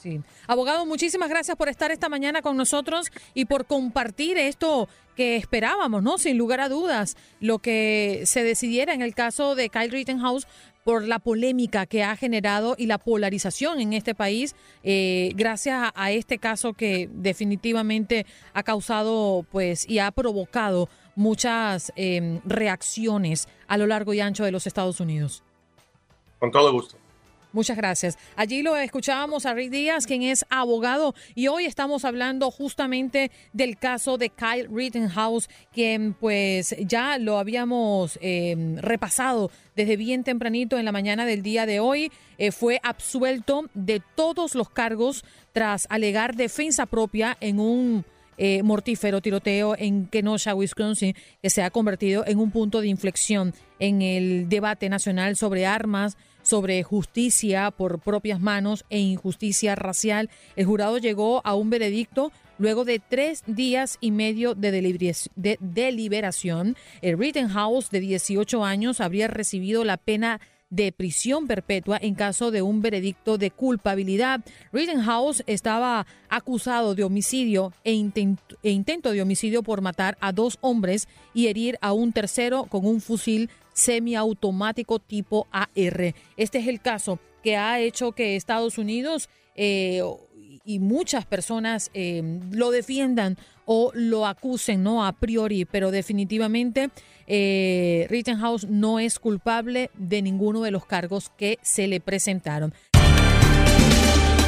Sí. Abogado, muchísimas gracias por estar esta mañana con nosotros y por compartir esto que esperábamos, ¿no? Sin lugar a dudas, lo que se decidiera en el caso de Kyle Rittenhouse por la polémica que ha generado y la polarización en este país, eh, gracias a, este caso que definitivamente ha causado, pues, y ha provocado muchas em, reacciones a lo largo y ancho de los Estados Unidos. Con todo gusto. Muchas gracias. Allí lo escuchábamos a Rick Díaz, quien es abogado, y hoy estamos hablando justamente del caso de Kyle Rittenhouse, quien pues ya lo habíamos em, repasado desde bien tempranito en la mañana del día de hoy. Eh, fue absuelto de todos los cargos tras alegar defensa propia en un eh, mortífero tiroteo en Kenosha, Wisconsin, que se ha convertido en un punto de inflexión en el debate nacional sobre armas sobre justicia por propias manos e injusticia racial. El jurado llegó a un veredicto luego de tres días y medio de, deliberación. El Rittenhouse, de 18 años, habría recibido la pena de prisión perpetua en caso de un veredicto de culpabilidad. Rittenhouse estaba acusado de homicidio e intento, e intento de homicidio por matar a dos hombres y herir a un tercero con un fusil semiautomático tipo AR. Este es el caso que ha hecho que Estados Unidos eh, y muchas personas eh, lo defiendan o lo acusen, ¿no? A priori, pero definitivamente eh, Rittenhouse no es culpable de ninguno de los cargos que se le presentaron.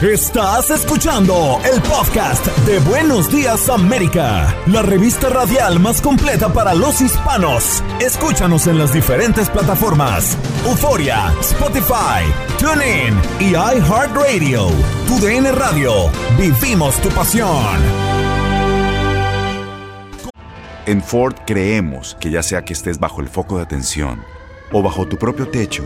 Estás escuchando el podcast de Buenos Días América, la revista radial más completa para los hispanos. Escúchanos en las diferentes plataformas: Euforia, Spotify, TuneIn y iHeartRadio. Tu DN Radio. Vivimos tu pasión. En Ford creemos que ya sea que estés bajo el foco de atención o bajo tu propio techo,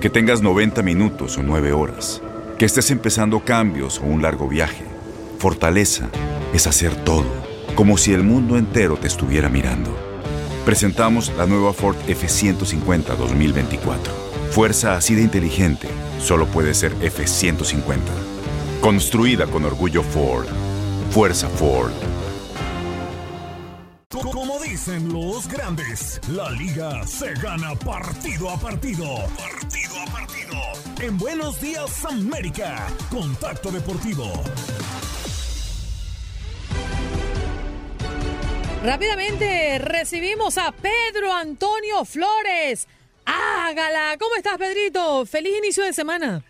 que tengas 90 minutos o 9 horas que estés empezando cambios o un largo viaje. Fortaleza es hacer todo, como si el mundo entero te estuviera mirando. Presentamos la nueva Ford F150 2024. Fuerza así de inteligente solo puede ser F150. Construida con orgullo Ford. Fuerza Ford. Como dicen los grandes, la liga se gana partido a partido. Partido a partido. En Buenos Días América, Contacto Deportivo. Rápidamente recibimos a Pedro Antonio Flores. Hágala. ¿Cómo estás, Pedrito? Feliz inicio de semana.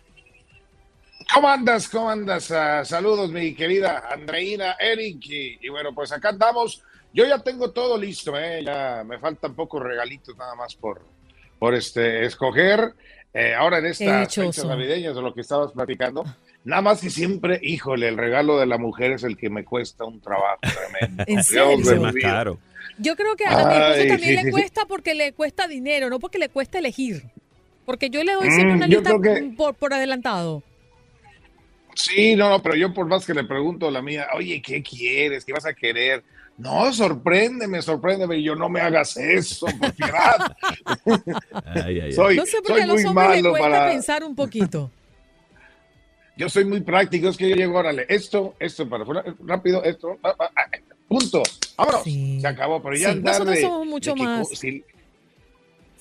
¿Cómo andas? ¿Cómo andas? Ah, saludos, mi querida Andreina, Eric. y, bueno, pues acá andamos yo ya tengo todo listo, ¿eh? ya me faltan pocos regalitos nada más por, por este, escoger. Eh, ahora en estas fechas navideñas de lo que estabas platicando, nada más que siempre, híjole, el regalo de la mujer es el que me cuesta un trabajo tremendo. ¿En serio? Es más caro. Yo creo que a mi esposo también le cuesta porque le cuesta dinero, no porque le cuesta elegir. Porque yo le doy siempre mm, una lista por, por adelantado. Sí, no, no, pero yo por más que le pregunto a la mía, oye, ¿qué quieres? ¿Qué vas a querer? No, sorpréndeme, sorpréndeme. Y yo, no me hagas eso, por piedad. Soy, no sé por qué a los hombres le cuesta pensar un poquito. Yo soy muy práctico, es que yo llego, órale, esto, esto, para rápido, esto, punto. Vámonos. Se acabó, pero ya sí, Nosotros somos mucho más.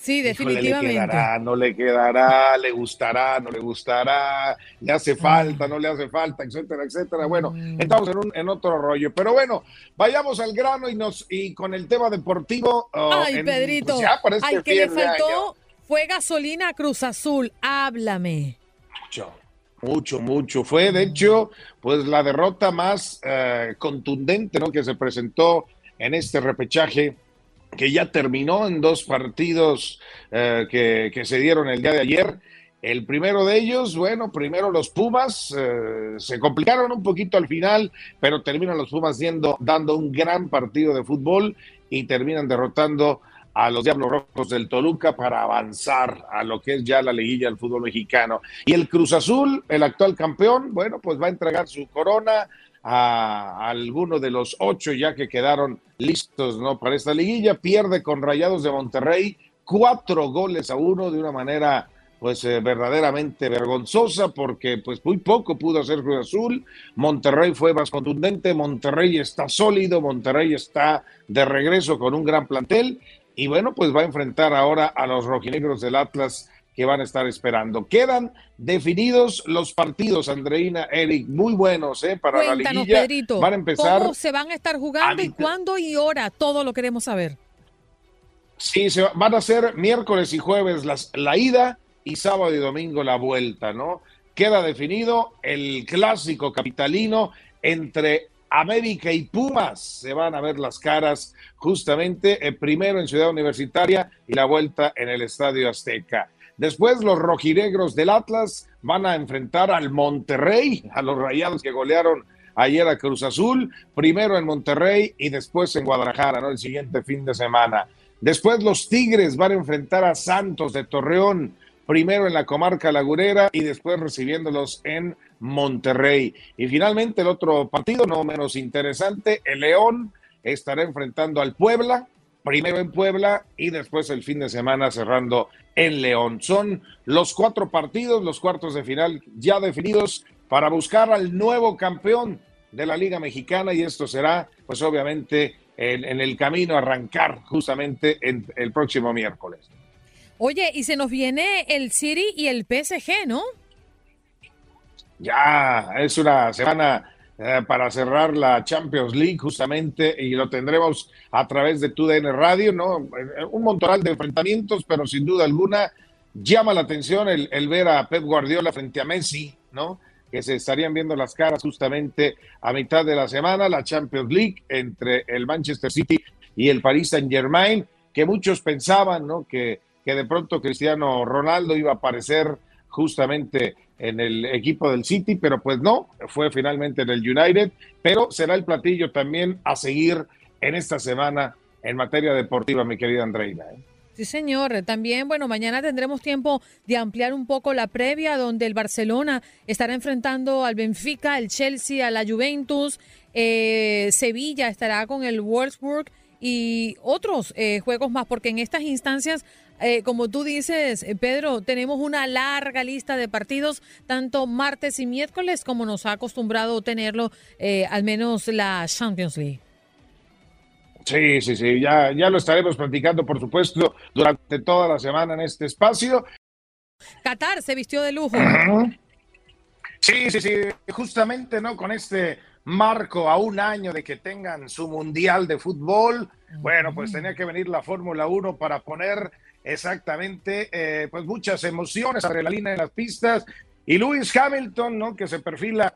Sí, Híjole, definitivamente. le quedará, no le quedará, le gustará, no le gustará, le hace falta, no le hace falta, etcétera, etcétera. Bueno, Mm. estamos en, un, en otro rollo. Pero bueno, vayamos al grano y nos y con el tema deportivo. oh, Ay, en- Pedrito, pues ya para este al que le año. faltó fue gasolina a Cruz Azul. Háblame. Mucho, mucho, mucho. Fue, de hecho, pues la derrota más eh, contundente ¿no? que se presentó en este repechaje que ya terminó en dos partidos eh, que, que se dieron el día de ayer. El primero de ellos, bueno, primero los Pumas eh, se complicaron un poquito al final, pero terminan los Pumas siendo, dando un gran partido de fútbol y terminan derrotando a los Diablos Rojos del Toluca para avanzar a lo que es ya la liguilla del fútbol mexicano. Y el Cruz Azul, el actual campeón, bueno, pues va a entregar su corona a alguno de los ocho ya que quedaron listos, ¿no? Para esta liguilla, pierde con Rayados de Monterrey cuatro goles a uno de una manera pues eh, verdaderamente vergonzosa porque pues muy poco pudo hacer Cruz Azul, Monterrey fue más contundente, Monterrey está sólido, Monterrey está de regreso con un gran plantel. Y bueno, pues va a enfrentar ahora a los rojinegros del Atlas que van a estar esperando. Quedan definidos los partidos, Andreina, Eric, muy buenos, ¿eh? Para la Cuéntanos, liguilla. Pedrito. Van a empezar. ¿Cómo se van a estar jugando a y cuándo y hora? Todo lo queremos saber. Sí, se va- van a ser miércoles y jueves las, la ida y sábado y domingo la vuelta, ¿no? Queda definido el clásico capitalino entre América y Pumas. Se van a ver las caras justamente eh, primero en Ciudad Universitaria y la vuelta en el Estadio Azteca. Después los rojinegros del Atlas van a enfrentar al Monterrey, a los rayados que golearon ayer a Cruz Azul, primero en Monterrey y después en Guadalajara, ¿no? El siguiente fin de semana. Después los Tigres van a enfrentar a Santos de Torreón, primero en la comarca lagunera y después recibiéndolos en Monterrey. Y finalmente el otro partido, no menos interesante, el León estará enfrentando al Puebla, primero en Puebla y después el fin de semana cerrando en León. Son los cuatro partidos, los cuartos de final ya definidos para buscar al nuevo campeón de la Liga Mexicana y esto será, pues obviamente, en, en el camino a arrancar justamente en, el próximo miércoles. Oye, y se nos viene el City y el PSG, ¿no? Ya, es una semana eh, para cerrar la Champions League justamente y lo tendremos a través de TUDN Radio, ¿no? Eh, Un montonal de enfrentamientos, pero sin duda alguna llama la atención el, el ver a Pep Guardiola frente a Messi, ¿no? Que se estarían viendo las caras justamente a mitad de la semana, la Champions League entre el Manchester City y el Paris Saint Germain, que muchos pensaban, ¿no? Que, que de pronto Cristiano Ronaldo iba a aparecer justamente en el equipo del City, pero pues no, fue finalmente en el United, pero será el platillo también a seguir en esta semana en materia deportiva, mi querida Andreina. ¿eh? Sí, señor. También, bueno, mañana tendremos tiempo de ampliar un poco la previa, donde el Barcelona estará enfrentando al Benfica, el Chelsea, a la Juventus, eh, Sevilla estará con el Wolfsburg y otros eh, juegos más, porque en estas instancias, eh, como tú dices, eh, Pedro, tenemos una larga lista de partidos, tanto martes y miércoles, como nos ha acostumbrado tenerlo eh, al menos la Champions League. Sí, sí, sí, ya, ya lo estaremos platicando, por supuesto, durante toda la semana en este espacio. Qatar se vistió de lujo. Sí, sí, sí, justamente, ¿no? Con este marco a un año de que tengan su mundial de fútbol, bueno, pues tenía que venir la Fórmula 1 para poner exactamente, eh, pues muchas emociones, adrenalina en las pistas. Y Lewis Hamilton, ¿no? Que se perfila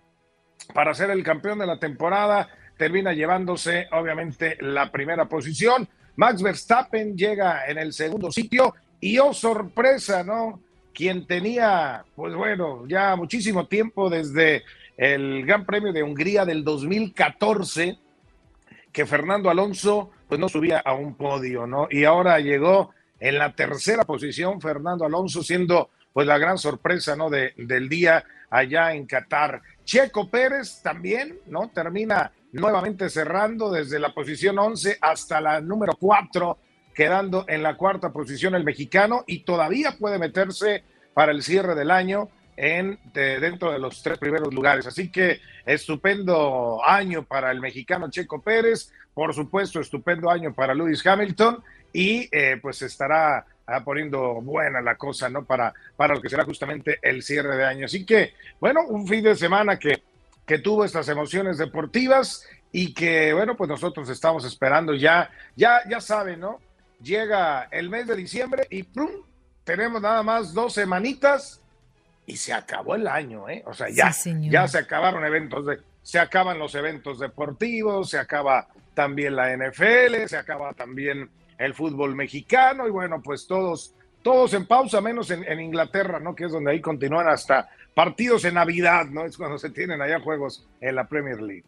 para ser el campeón de la temporada, termina llevándose, obviamente, la primera posición. Max Verstappen llega en el segundo sitio y, oh sorpresa, ¿no? Quien tenía, pues bueno, ya muchísimo tiempo desde el Gran Premio de Hungría del 2014, que Fernando Alonso, pues no subía a un podio, ¿no? Y ahora llegó en la tercera posición Fernando Alonso, siendo pues la gran sorpresa, ¿no? De, del día allá en Qatar. Checo Pérez también, ¿no? Termina nuevamente cerrando desde la posición 11 hasta la número 4, quedando en la cuarta posición el mexicano y todavía puede meterse para el cierre del año en, de, dentro de los tres primeros lugares. Así que estupendo año para el mexicano Checo Pérez, por supuesto, estupendo año para Lewis Hamilton y eh, pues estará ah, poniendo buena la cosa, ¿no? Para, para lo que será justamente el cierre de año. Así que, bueno, un fin de semana que, que tuvo estas emociones deportivas y que, bueno, pues nosotros estamos esperando ya, ya, ya saben, ¿no? Llega el mes de diciembre y. Tenemos nada más dos semanitas y se acabó el año, ¿eh? O sea, ya, ya se acabaron eventos, de, se acaban los eventos deportivos, se acaba también la NFL, se acaba también el fútbol mexicano y bueno, pues todos, todos en pausa, menos en, Inglaterra, ¿no? Que es donde ahí continúan hasta partidos en Navidad, ¿no? Es cuando se tienen allá juegos en la Premier League.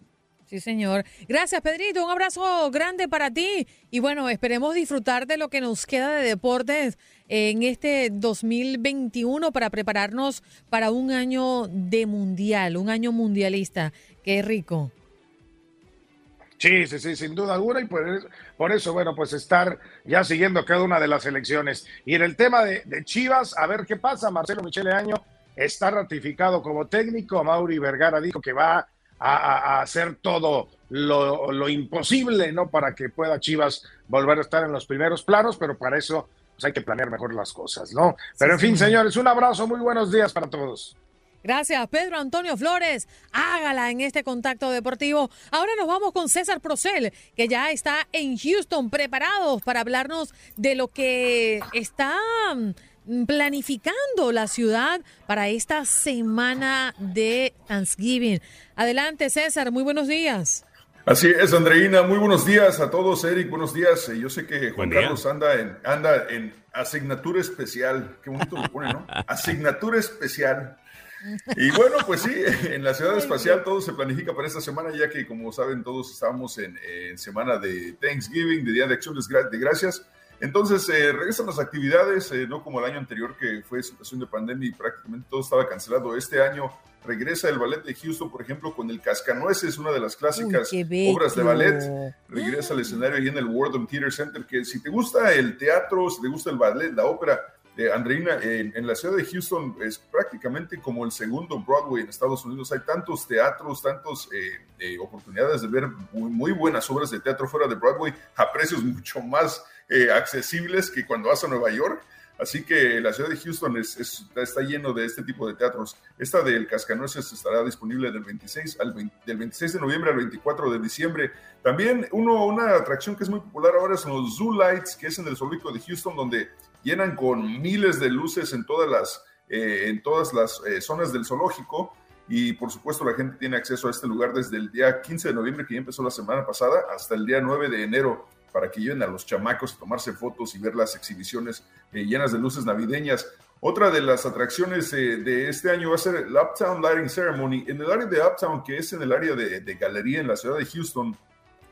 Sí, señor. Gracias, Pedrito. Un abrazo grande para ti. Y bueno, esperemos disfrutar de lo que nos queda de deportes en este 2021 para prepararnos para un año de mundial, un año mundialista. Qué rico. Sí, sí, sí, sin duda alguna, y por eso, por eso, bueno, pues estar ya siguiendo cada una de las elecciones. Y en el tema de, de Chivas, a ver qué pasa, Marcelo Michele Año está ratificado como técnico, Mauri Vergara dijo que va a, a hacer todo lo, lo, imposible, ¿no? Para que pueda Chivas volver a estar en los primeros planos, pero para eso pues hay que planear mejor las cosas, ¿no? Pero en fin, señores, un abrazo, muy buenos días para todos. Gracias, Pedro Antonio Flores. Hágala en este contacto deportivo. Ahora nos vamos con César Procel, que ya está en Houston, preparados para hablarnos de lo que está mm, planificando la ciudad para esta semana de Thanksgiving. Adelante, César, muy buenos días. Así es, Andreina. Muy buenos días a todos, Eric. Buenos días. Yo sé que Juan Carlos anda en, anda en asignatura especial. Qué bonito lo pone, ¿no? Asignatura especial. Y bueno, pues sí, en la ciudad espacial todo se planifica para esta semana, ya que como saben todos estamos en, en semana de Thanksgiving, de Día de Acción de Gracias. Entonces eh, regresan las actividades, eh, no como el año anterior que fue situación de pandemia y prácticamente todo estaba cancelado. Este año regresa el ballet de Houston, por ejemplo, con el Cascanueces, una de las clásicas Uy, obras de ballet. Regresa al escenario ahí en el World Theater Center, que si te gusta el teatro, si te gusta el ballet, la ópera, eh, Andreina, en, la ciudad de Houston es prácticamente como el segundo Broadway en Estados Unidos. Hay tantos teatros, tantas eh, eh, oportunidades de ver muy, buenas obras de teatro fuera de Broadway a precios mucho más eh, accesibles que cuando vas a Nueva York. Así que la ciudad de Houston es, está lleno de este tipo de teatros. Esta del Cascanueces estará disponible del 26, al 20, del 26 de noviembre al 24 de diciembre. También uno, una atracción que es muy popular ahora son los Zoo Lights, que es en el zoológico de Houston, donde llenan con miles de luces en todas las, eh, en todas las eh, zonas del zoológico. Y por supuesto la gente tiene acceso a este lugar desde el día 15 de noviembre, que ya empezó la semana pasada, hasta el día 9 de enero para que lleven a los chamacos a tomarse fotos y ver las exhibiciones eh, llenas de luces navideñas. Otra de las atracciones eh, de este año va a ser el Uptown Lighting Ceremony. En el área de Uptown, que es en el área de, de galería en la ciudad de Houston,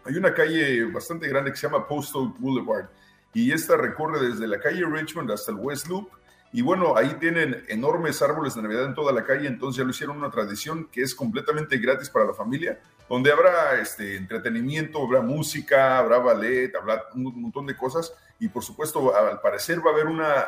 hay una calle bastante grande que se llama Postal Boulevard y esta recorre desde la calle Richmond hasta el West Loop. Y bueno, ahí tienen enormes árboles de Navidad en toda la calle, entonces ya lo hicieron una tradición que es completamente gratis para la familia, donde habrá este, entretenimiento, habrá música, habrá ballet, habrá un montón de cosas. Y por supuesto, al parecer va a haber una,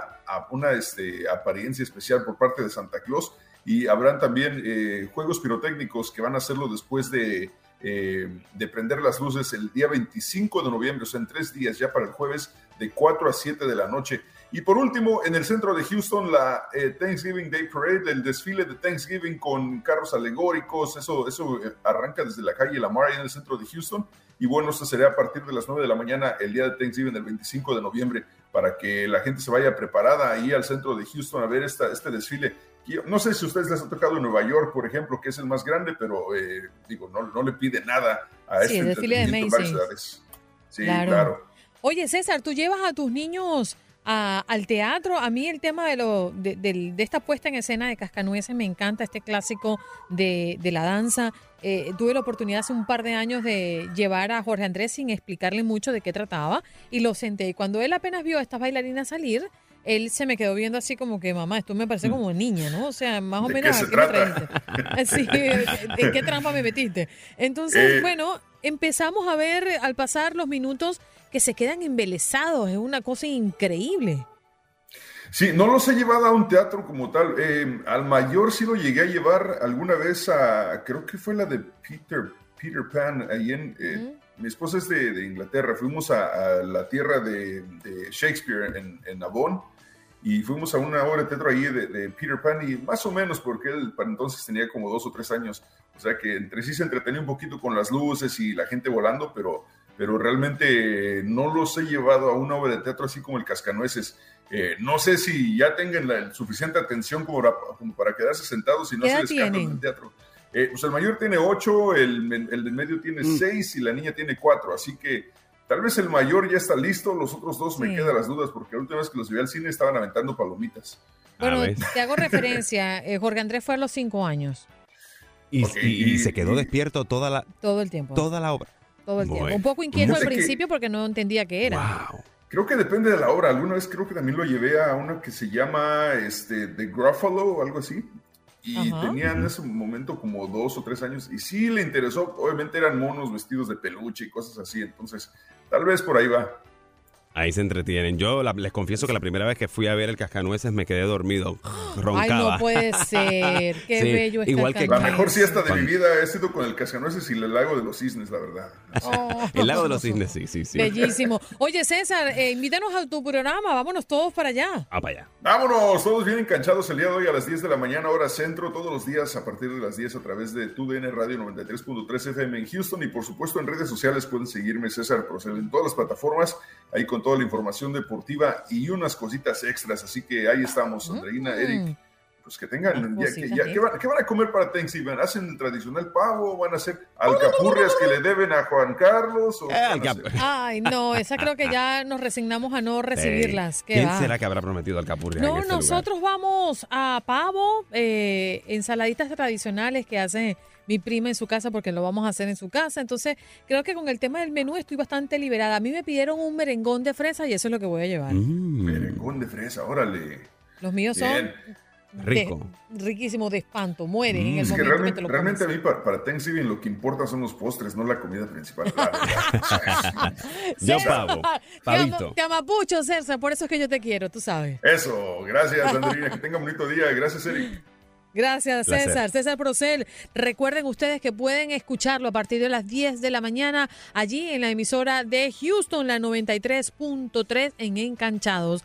una este, apariencia especial por parte de Santa Claus y habrán también eh, juegos pirotécnicos que van a hacerlo después de, eh, de prender las luces el día 25 de noviembre, o sea, en tres días, ya para el jueves, de 4 a 7 de la noche. Y por último, en el centro de Houston, la eh, Thanksgiving Day Parade, el desfile de Thanksgiving con carros alegóricos, eso, eso eh, arranca desde la calle Lamar en el centro de Houston. Y bueno, esto será a partir de las 9 de la mañana, el día de Thanksgiving, el 25 de noviembre, para que la gente se vaya preparada ahí al centro de Houston a ver esta, este desfile. No sé si a ustedes les ha tocado en Nueva York, por ejemplo, que es el más grande, pero eh, digo, no, no, le pide nada a sí, este desfile de Macy's. Sí, claro. claro. Oye, César, ¿tú llevas a tus niños a, al teatro? A mí el tema de, lo, de, de, de, esta puesta en escena de Cascanueces me encanta, este clásico de, de la danza. Eh, tuve la oportunidad hace un par de años de llevar a Jorge Andrés sin explicarle mucho de qué trataba y lo senté. Y cuando él apenas vio a estas bailarinas salir, él se me quedó viendo así como que, mamá, esto me parece como niña, ¿no? O sea, más o menos, ¿a qué trata? me trajiste? Sí, ¿En qué trampa me metiste? Entonces, Eh. bueno, empezamos a ver al pasar los minutos que se quedan embelesados, es una cosa increíble. Sí, no los he llevado a un teatro como tal. Eh, al mayor sí lo llegué a llevar alguna vez a, creo que fue la de Peter, Peter Pan, ahí en, eh, mi esposa es de, Inglaterra, fuimos a, la tierra de, Shakespeare en, en Avon y fuimos a una obra de teatro ahí de, Peter Pan y más o menos porque él para entonces tenía como dos o tres años, o sea que entre sí se entretenía un poquito con las luces y la gente volando, pero, pero realmente no los he llevado a una obra de teatro así como el Cascanueces. Eh, no sé si ya tengan la suficiente atención como para, como para quedarse sentados y no se les en el teatro. Eh, pues el mayor tiene ocho, el, el del medio tiene mm. seis y la niña tiene cuatro, así que Tal vez el mayor ya está listo, los otros dos me quedan las dudas porque la última vez que los vi al cine estaban aventando palomitas. Bueno, te hago referencia, eh, Jorge Andrés fue a los cinco años. Y, se quedó despierto toda la, todo el tiempo. Toda la obra. Todo el tiempo. Un poco inquieto al principio porque no entendía qué era. Creo que depende de la obra. Alguna vez creo que también lo llevé a una que se llama este, The Gruffalo o algo así. Y tenía en ese momento como dos o tres años. Y sí le interesó. Obviamente eran monos vestidos de peluche y cosas así. Entonces Tal vez por ahí va. Ahí se entretienen. Yo les confieso que la primera vez que fui a ver el cascanueces me quedé dormido. Roncaba. Ay, no puede ser. Qué bello es Igual que La mejor siesta de mi vida he sido con el cascanueces y el lago de los cisnes, la verdad. Oh. El lago de los cisnes, sí, sí, sí. Bellísimo. Oye, César, eh, invítanos a tu programa. Vámonos todos para allá. Ah, para allá. Vámonos, todos bien enganchados el día de hoy a las 10 de la mañana, hora centro, todos los días a partir de las 10 a través de TUDN Radio 93.3 FM en Houston y por supuesto en redes sociales pueden seguirme César Procel en todas las plataformas, ahí con toda la información deportiva y unas cositas extras. Así que ahí estamos, Andreina. Eric. Pues que tengan, ¿qué, van, a comer para Thanksgiving? ¿Hacen el tradicional pavo? ¿Van a hacer alcapurrias que le deben a Juan Carlos? Ay, no, esa creo que ya nos resignamos a no recibirlas. ¿Quién será que habrá prometido alcapurrias? No, este nosotros vamos a pavo, eh, ensaladitas tradicionales que hace mi prima en su casa porque lo vamos a hacer en su casa. Entonces, creo que con el tema del menú estoy bastante liberada. A mí me pidieron un merengón de fresa y eso es lo que voy a llevar. Mm. Merengón de fresa, órale. Los míos son Rico. riquísimo de espanto, mueren en el es momento que realmente, realmente a mí para, para, Thanksgiving lo que importa son los postres, no la comida principal. yo pavo, pavito. Te amapucho, César, por eso es que yo te quiero, tú sabes. Eso, gracias Andrina, que tenga un bonito día, gracias Eric. Gracias, César. César Procel. Recuerden ustedes que pueden escucharlo a partir de las 10 de la mañana allí en la emisora de Houston, la 93.3 en Encanchados.